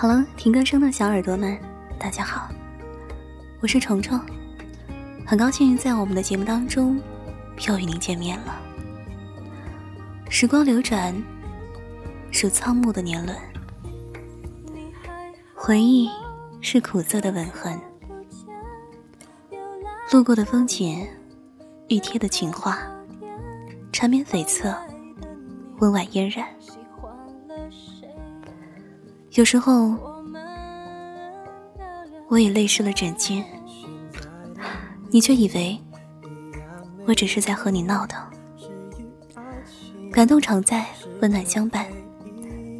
好了，听歌声的小耳朵们，大家好，我是虫虫，很高兴在我们的节目当中又与您见面了。时光流转，数苍木的年轮，回忆是苦涩的吻痕，路过的风景，欲贴的情话，缠绵悱恻，温婉嫣然。有时候，我也泪湿了枕巾，你却以为我只是在和你闹腾。感动常在，温暖相伴。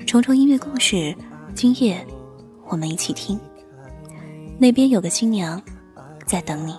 重重音乐故事，今夜我们一起听。那边有个新娘在等你。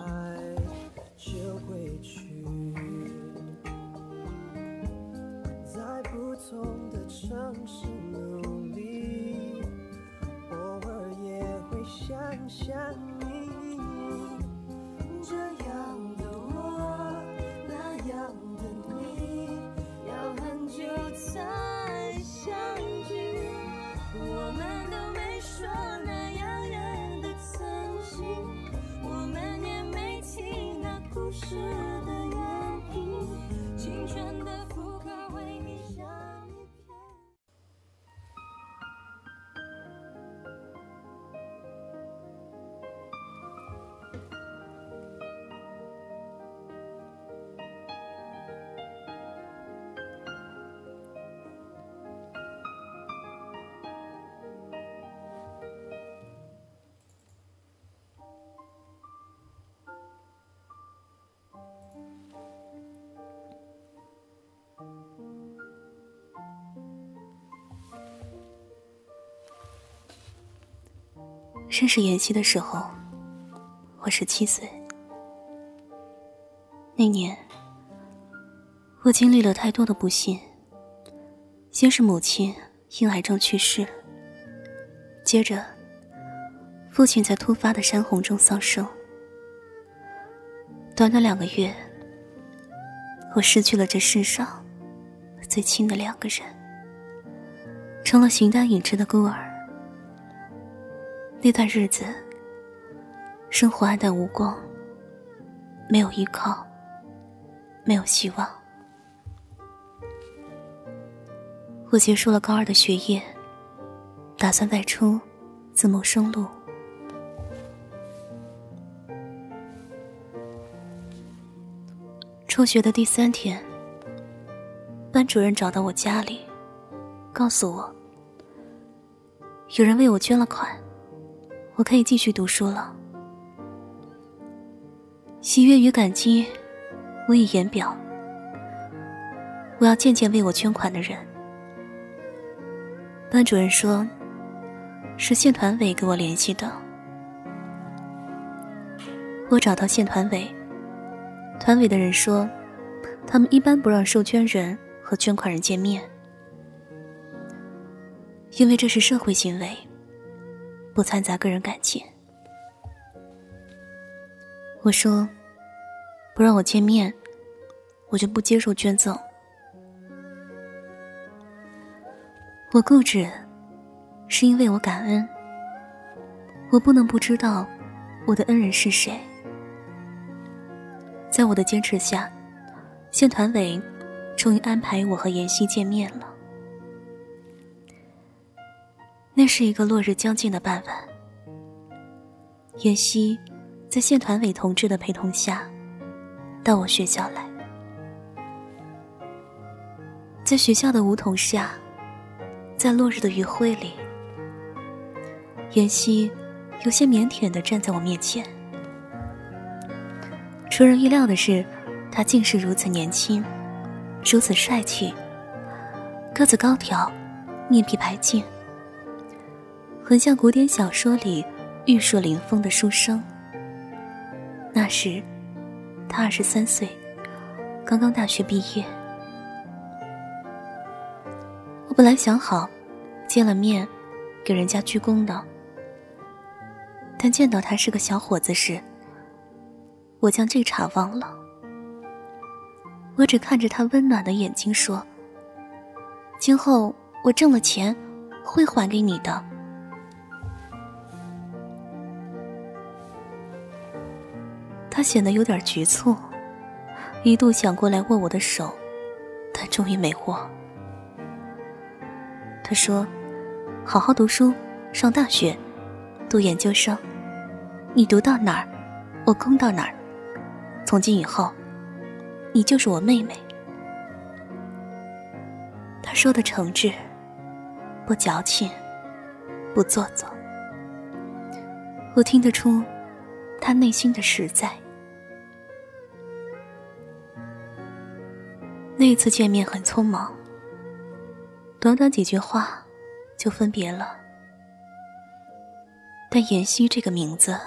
认识妍希的时候，我十七岁。那年，我经历了太多的不幸。先是母亲因癌症去世，接着，父亲在突发的山洪中丧生。短短两个月，我失去了这世上最亲的两个人，成了形单影只的孤儿。那段日子，生活暗淡无光，没有依靠，没有希望。我结束了高二的学业，打算外出自谋生路。辍学的第三天，班主任找到我家里，告诉我，有人为我捐了款。我可以继续读书了，喜悦与感激无以言表。我要见见为我捐款的人。班主任说，是县团委给我联系的。我找到县团委，团委的人说，他们一般不让受捐人和捐款人见面，因为这是社会行为。不掺杂个人感情。我说：“不让我见面，我就不接受捐赠。”我固执，是因为我感恩。我不能不知道我的恩人是谁。在我的坚持下，县团委终于安排我和妍希见面了。那是一个落日将近的傍晚，妍希在县团委同志的陪同下到我学校来，在学校的梧桐下，在落日的余晖里，妍希有些腼腆的站在我面前。出人意料的是，她竟是如此年轻，如此帅气，个子高挑，面皮白净。很像古典小说里玉树临风的书生。那时，他二十三岁，刚刚大学毕业。我本来想好，见了面，给人家鞠躬的。但见到他是个小伙子时，我将这茬忘了。我只看着他温暖的眼睛说：“今后我挣了钱，会还给你的。”他显得有点局促，一度想过来握我的手，但终于没握。他说：“好好读书，上大学，读研究生，你读到哪儿，我攻到哪儿。从今以后，你就是我妹妹。”他说的诚挚，不矫情，不做作。我听得出，他内心的实在。那次见面很匆忙，短短几句话就分别了。但妍希这个名字，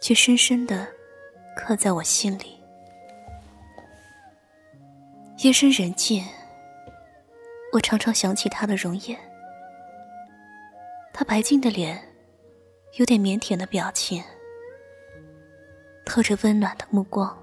却深深的刻在我心里。夜深人静，我常常想起她的容颜，她白净的脸。有点腼腆的表情，透着温暖的目光。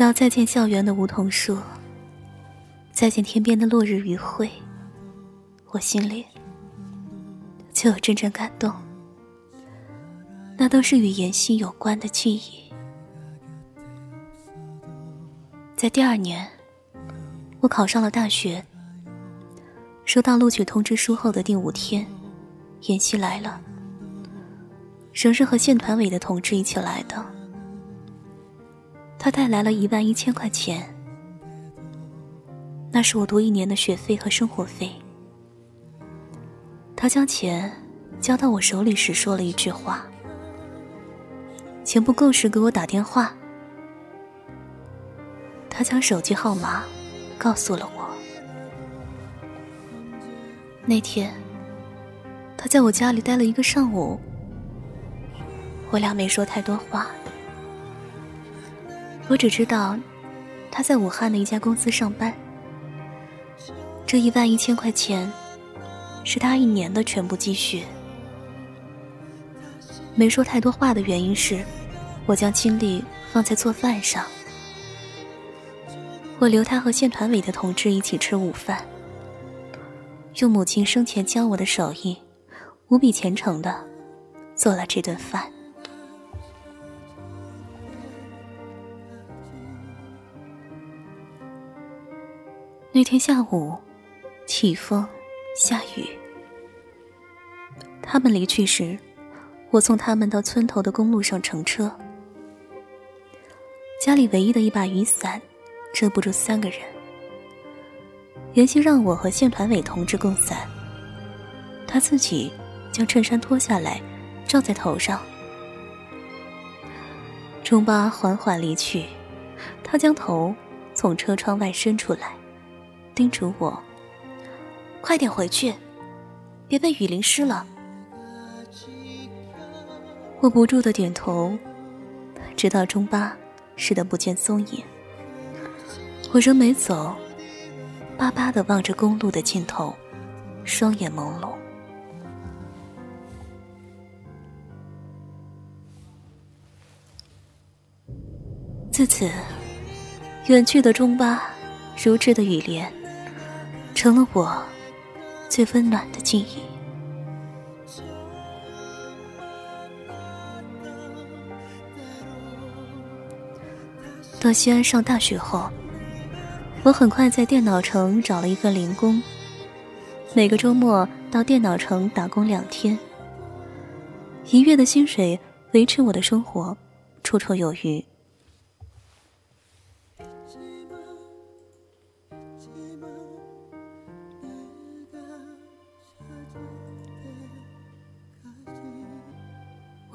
只要再见校园的梧桐树，再见天边的落日余晖，我心里就有阵阵感动。那都是与妍希有关的记忆。在第二年，我考上了大学。收到录取通知书后的第五天，妍希来了。仍是和县团委的同志一起来的。他带来了一万一千块钱，那是我读一年的学费和生活费。他将钱交到我手里时说了一句话：“钱不够时给我打电话。”他将手机号码告诉了我。那天，他在我家里待了一个上午，我俩没说太多话。我只知道，他在武汉的一家公司上班。这一万一千块钱，是他一年的全部积蓄。没说太多话的原因是，我将精力放在做饭上。我留他和县团委的同志一起吃午饭，用母亲生前教我的手艺，无比虔诚的做了这顿饭。那天下午，起风，下雨。他们离去时，我送他们到村头的公路上乘车。家里唯一的一把雨伞，遮不住三个人。原先让我和县团委同志共伞，他自己将衬衫脱下来，罩在头上。中巴缓缓离去，他将头从车窗外伸出来。叮嘱我：“快点回去，别被雨淋湿了。”我不住的点头，直到中巴驶得不见踪影。我仍没走，巴巴的望着公路的尽头，双眼朦胧。自此，远去的中巴，如织的雨帘。成了我最温暖的记忆。到西安上大学后，我很快在电脑城找了一份零工，每个周末到电脑城打工两天，一月的薪水维持我的生活，绰绰有余。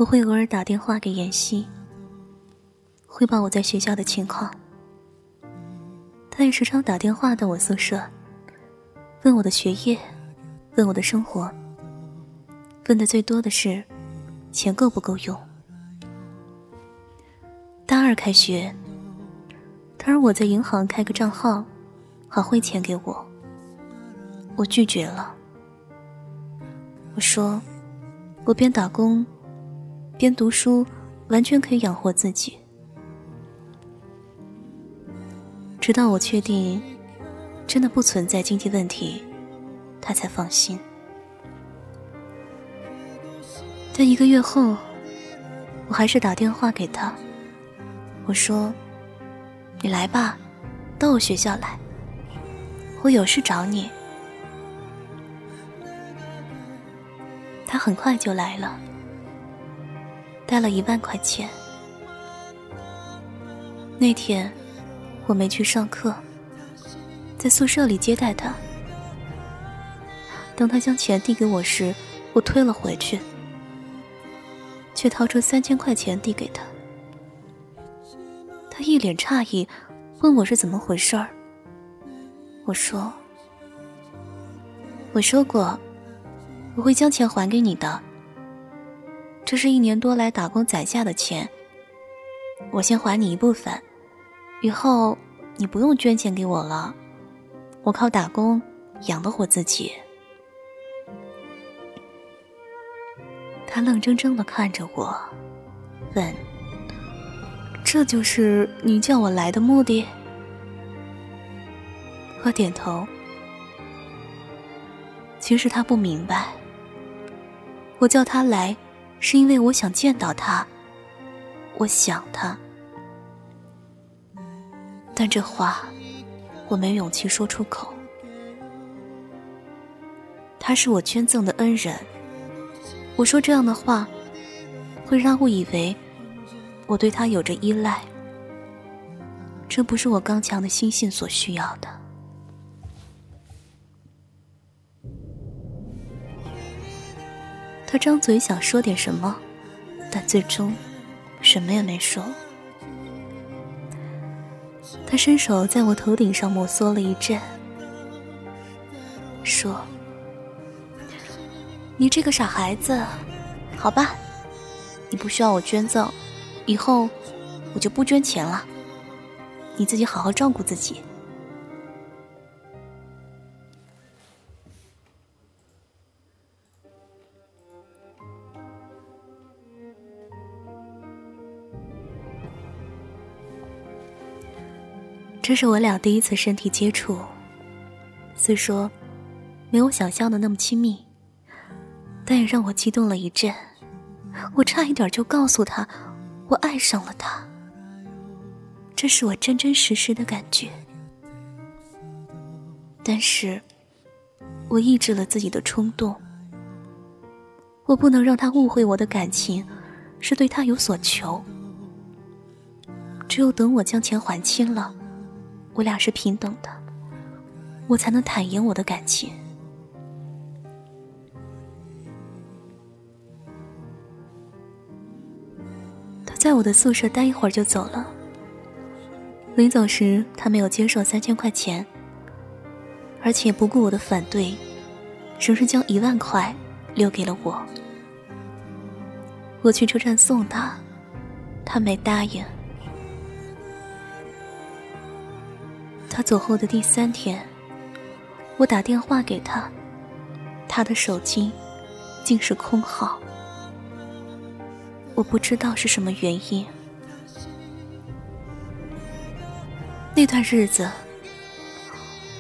会偶尔打电话给妍希，汇报我在学校的情况。他也时常打电话到我宿舍，问我的学业，问我的生活。问的最多的是，钱够不够用。大二开学，他让我在银行开个账号，好汇钱给我。我拒绝了。我说，我边打工，边读书，完全可以养活自己。直到我确定，真的不存在经济问题，他才放心。但一个月后，我还是打电话给他，我说：“你来吧，到我学校来，我有事找你。”他很快就来了，带了一万块钱。那天我没去上课，在宿舍里接待他。等他将钱递给我时，我推了回去，却掏出三千块钱递给他。他一脸诧异，问我是怎么回事儿。我说：“我说过。”我会将钱还给你的。这是一年多来打工攒下的钱，我先还你一部分，以后你不用捐钱给我了，我靠打工养得活自己。他愣怔怔的看着我，问：“这就是你叫我来的目的？”我点头。其实他不明白。我叫他来，是因为我想见到他，我想他。但这话，我没勇气说出口。他是我捐赠的恩人，我说这样的话，会让误以为我对他有着依赖。这不是我刚强的心性所需要的。他张嘴想说点什么，但最终什么也没说。他伸手在我头顶上摩挲了一阵，说：“你这个傻孩子，好吧，你不需要我捐赠，以后我就不捐钱了，你自己好好照顾自己。”这是我俩第一次身体接触，虽说没有想象的那么亲密，但也让我激动了一阵。我差一点就告诉他，我爱上了他。这是我真真实实的感觉，但是我抑制了自己的冲动。我不能让他误会我的感情是对他有所求。只有等我将钱还清了。我俩是平等的，我才能坦言我的感情。他在我的宿舍待一会儿就走了。临走时，他没有接受三千块钱，而且不顾我的反对，仍是将一万块留给了我。我去车站送他，他没答应。他走后的第三天，我打电话给他，他的手机竟是空号。我不知道是什么原因。那段日子，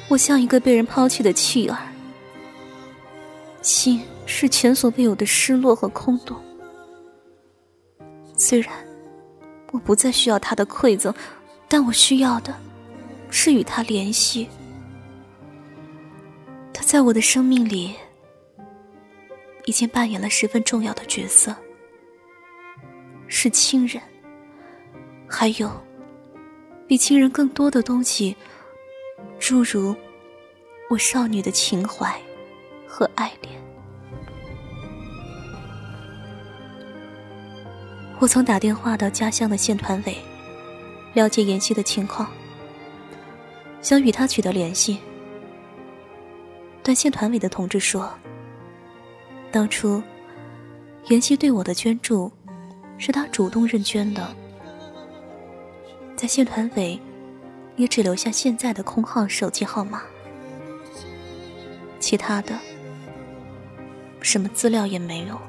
我像一个被人抛弃的弃儿，心是前所未有的失落和空洞。虽然我不再需要他的馈赠，但我需要的。是与他联系，他在我的生命里已经扮演了十分重要的角色，是亲人，还有比亲人更多的东西，诸如我少女的情怀和爱恋。我曾打电话到家乡的县团委，了解妍希的情况。想与他取得联系，但县团委的同志说，当初袁熙对我的捐助，是他主动认捐的。在县团委，也只留下现在的空号手机号码，其他的什么资料也没有。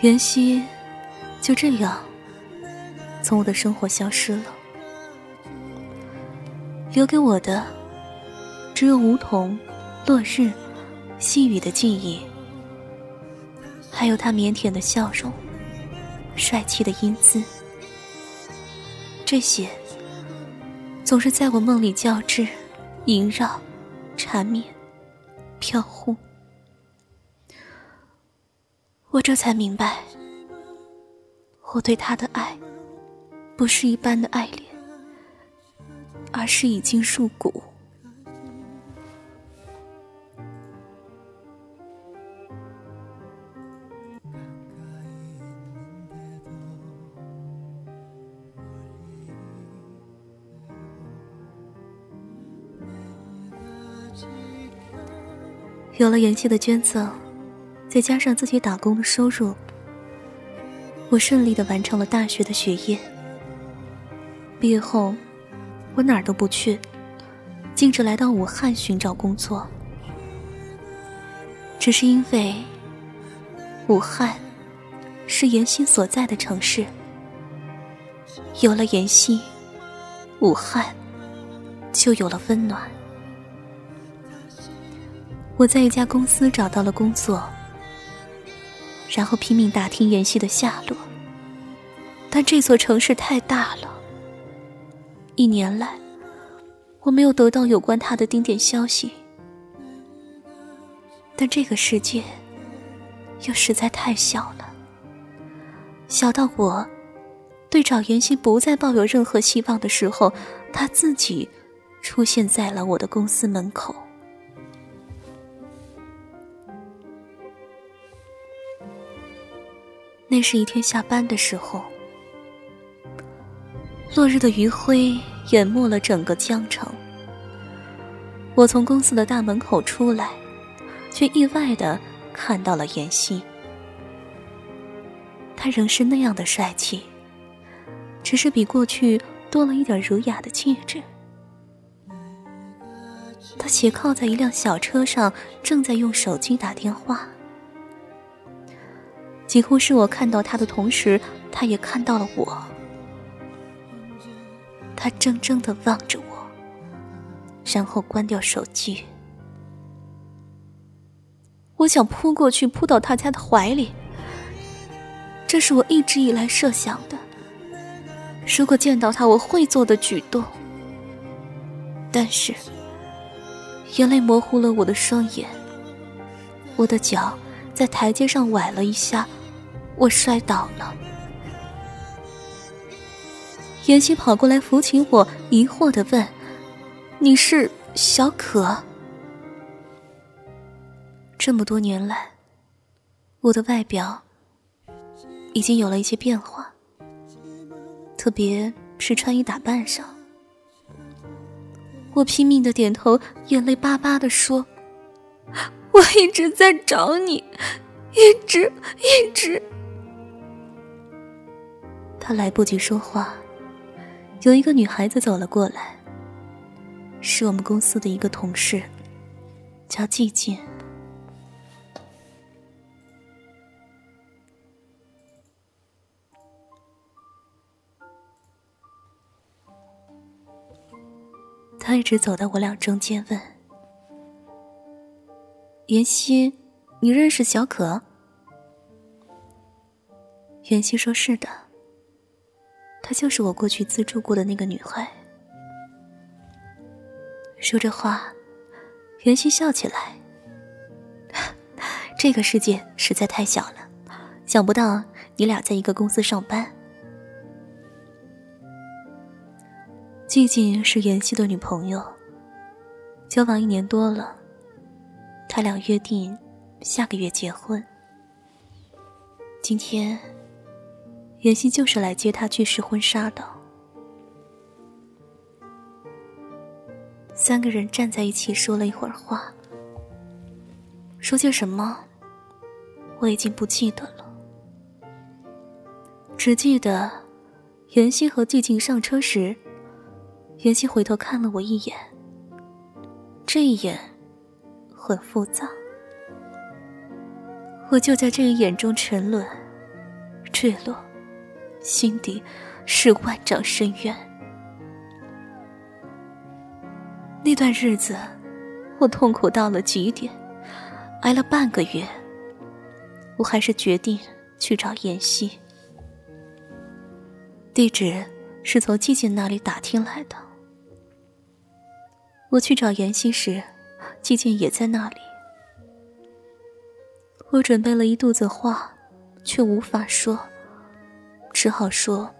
袁熙就这样从我的生活消失了，留给我的只有梧桐、落日、细雨的记忆，还有他腼腆的笑容、帅气的英姿。这些总是在我梦里交织、萦绕、缠绵、飘忽。我这才明白，我对他的爱，不是一般的爱恋，而是已经入骨。有了元气的捐赠。再加上自己打工的收入，我顺利的完成了大学的学业。毕业后，我哪儿都不去，径直来到武汉寻找工作。只是因为武汉是妍希所在的城市，有了妍希，武汉就有了温暖。我在一家公司找到了工作。然后拼命打听妍希的下落，但这座城市太大了，一年来我没有得到有关他的丁点消息。但这个世界又实在太小了，小到我对找妍希不再抱有任何希望的时候，他自己出现在了我的公司门口。那是一天下班的时候，落日的余晖淹没了整个江城。我从公司的大门口出来，却意外的看到了妍希。他仍是那样的帅气，只是比过去多了一点儒雅的气质。他斜靠在一辆小车上，正在用手机打电话。几乎是我看到他的同时，他也看到了我。他怔怔的望着我，然后关掉手机。我想扑过去，扑到他家的怀里。这是我一直以来设想的，如果见到他我会做的举动。但是，眼泪模糊了我的双眼，我的脚在台阶上崴了一下。我摔倒了，妍希跑过来扶起我，疑惑的问：“你是小可？”这么多年来，我的外表已经有了一些变化，特别是穿衣打扮上。我拼命的点头，眼泪巴巴的说：“我一直在找你，一直一直。”他来不及说话，有一个女孩子走了过来，是我们公司的一个同事，叫季静。他一直走到我俩中间，问：“妍希，你认识小可？”妍希说：“是的。”她就是我过去资助过的那个女孩。说着话，袁熙笑起来。这个世界实在太小了，想不到你俩在一个公司上班。静静是袁熙的女朋友，交往一年多了，他俩约定下个月结婚。今天。袁熙就是来接她去试婚纱的。三个人站在一起说了一会儿话，说些什么，我已经不记得了，只记得袁熙和寂静上车时，袁熙回头看了我一眼，这一眼很复杂，我就在这一眼中沉沦、坠落，心底是万丈深渊。那段日子，我痛苦到了极点，挨了半个月，我还是决定去找妍希。地址是从季静那里打听来的。我去找妍希时，季静也在那里。我准备了一肚子话，却无法说，只好说：“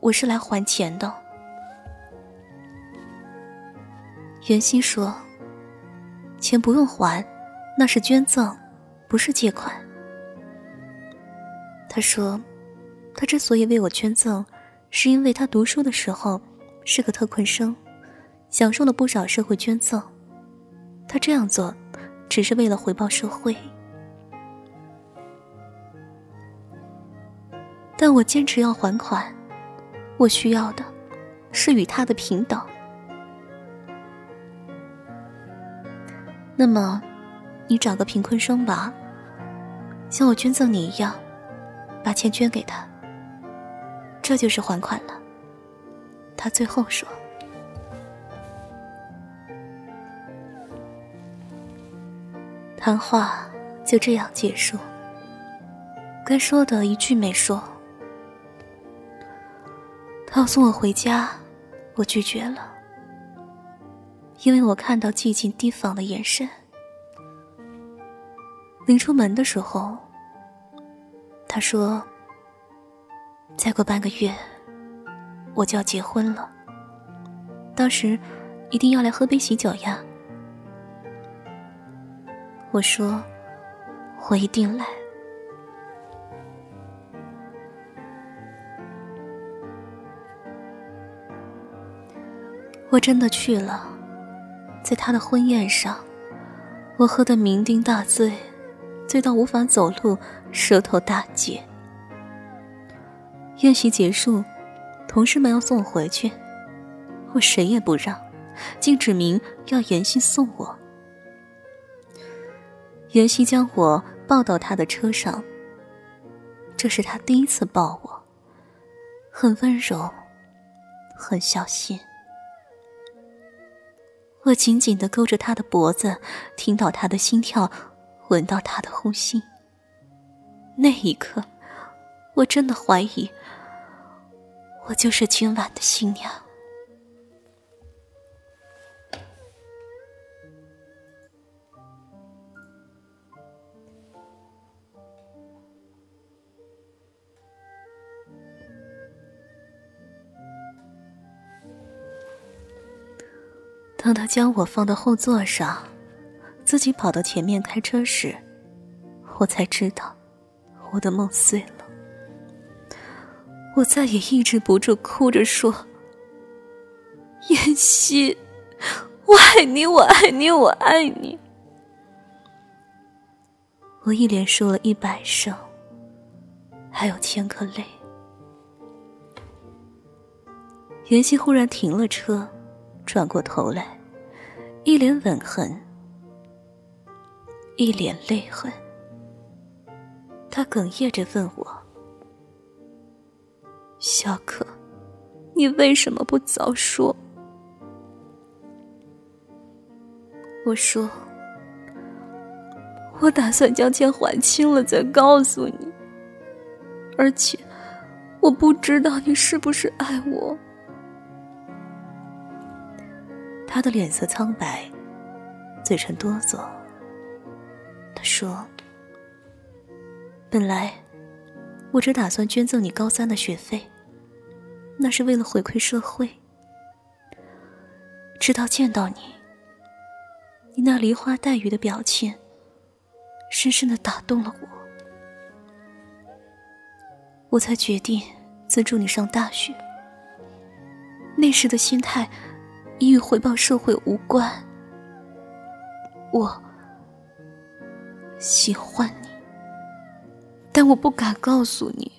我是来还钱的。”袁熙说：“钱不用还，那是捐赠，不是借款。”他说：“他之所以为我捐赠，是因为他读书的时候是个特困生，享受了不少社会捐赠。他这样做，只是为了回报社会。但我坚持要还款，我需要的，是与他的平等。”那么，你找个贫困生吧，像我捐赠你一样，把钱捐给他。这就是还款了。他最后说。谈话就这样结束，该说的一句没说。他要送我回家，我拒绝了。因为我看到寂静提防的眼神，临出门的时候，他说：“再过半个月，我就要结婚了，到时一定要来喝杯喜酒呀。”我说：“我一定来。”我真的去了。在他的婚宴上，我喝得酩酊大醉，醉到无法走路，舌头大结。宴席结束，同事们要送我回去，我谁也不让，竟指明要妍希送我。妍希将我抱到他的车上，这是他第一次抱我，很温柔，很小心。我紧紧的勾着他的脖子，听到他的心跳，闻到他的呼吸。那一刻，我真的怀疑，我就是今晚的新娘。当他将我放到后座上，自己跑到前面开车时，我才知道，我的梦碎了。我再也抑制不住，哭着说：“妍希，我爱你，我爱你，我爱你。”我一连说了一百声，还有千颗泪。妍希忽然停了车，转过头来。一脸吻痕，一脸泪痕。他哽咽着问我：“小可，你为什么不早说？”我说：“我打算将钱还清了再告诉你，而且我不知道你是不是爱我。”他的脸色苍白，嘴唇哆嗦。他说：“本来我只打算捐赠你高三的学费，那是为了回馈社会。直到见到你，你那梨花带雨的表情，深深的打动了我，我才决定资助你上大学。那时的心态。”已与回报社会无关。我喜欢你，但我不敢告诉你，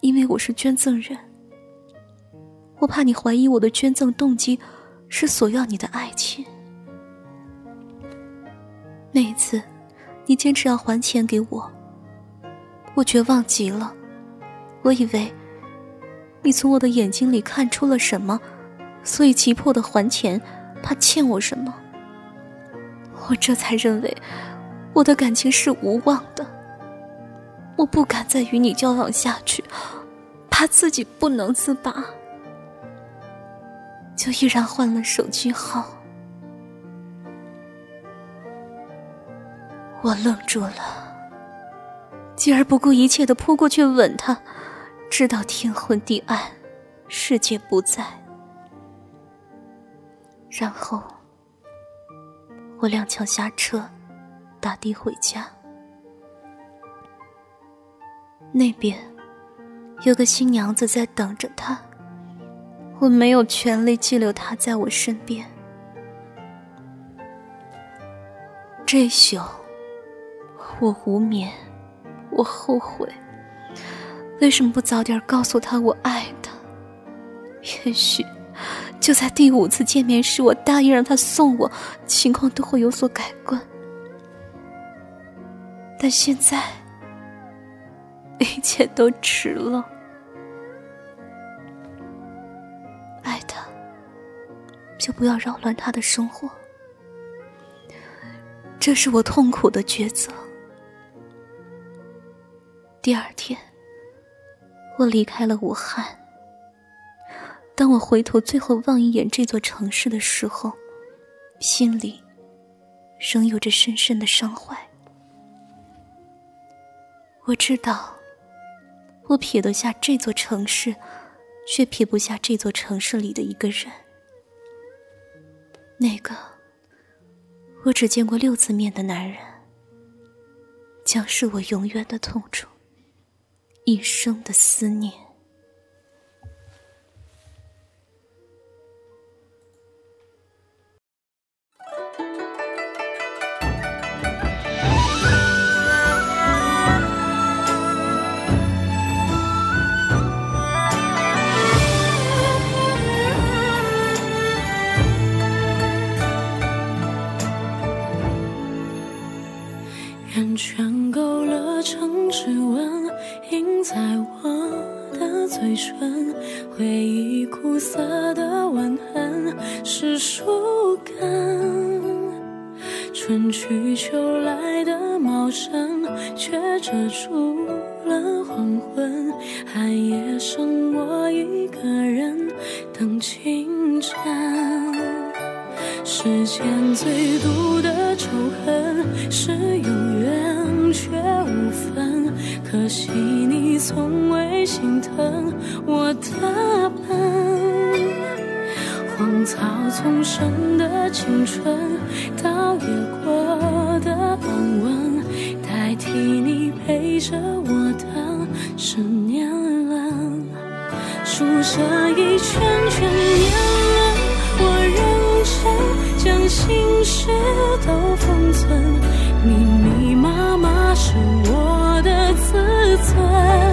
因为我是捐赠人。我怕你怀疑我的捐赠动机是索要你的爱情。那一次，你坚持要还钱给我，我绝望极了。我以为你从我的眼睛里看出了什么，所以急迫的还钱，怕欠我什么。我这才认为我的感情是无望的。我不敢再与你交往下去，怕自己不能自拔。就毅然换了手机号。我愣住了，继而不顾一切的扑过去吻他，直到天昏地暗，世界不在。然后，我踉跄下车，打的回家。那边有个新娘子在等着他。我没有权利拘留他在我身边。这宿，我无眠，我后悔，为什么不早点告诉他我爱他？也许，就在第五次见面时，我答应让他送我，情况都会有所改观。但现在，一切都迟了。爱他就不要扰乱他的生活，这是我痛苦的抉择。第二天，我离开了武汉。当我回头最后望一眼这座城市的时候，心里仍有着深深的伤怀。我知道，我撇得下这座城市，却撇不下这座城市里的一个人。那个我只见过六次面的男人，将是我永远的痛楚，一生的思念。在我的嘴唇，回忆苦涩的吻痕是树根春去秋来的茂盛，却遮住了黄昏。寒夜剩我一个人等清晨。世间最毒的仇恨是可惜你从未心疼我的笨。荒草丛生的青春，倒也过的安稳，代替你陪着我的是年轮。数着一圈圈年轮，我认真将心事都封存，密密麻麻是我存。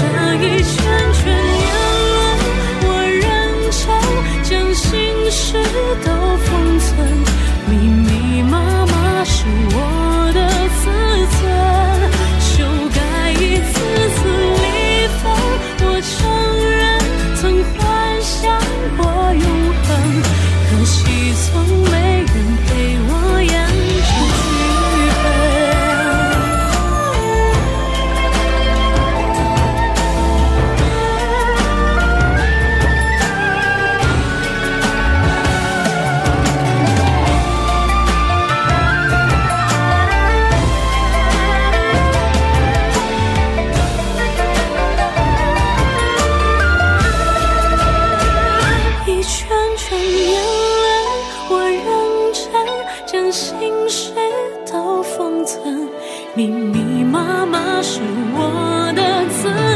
这一你妈妈是我的责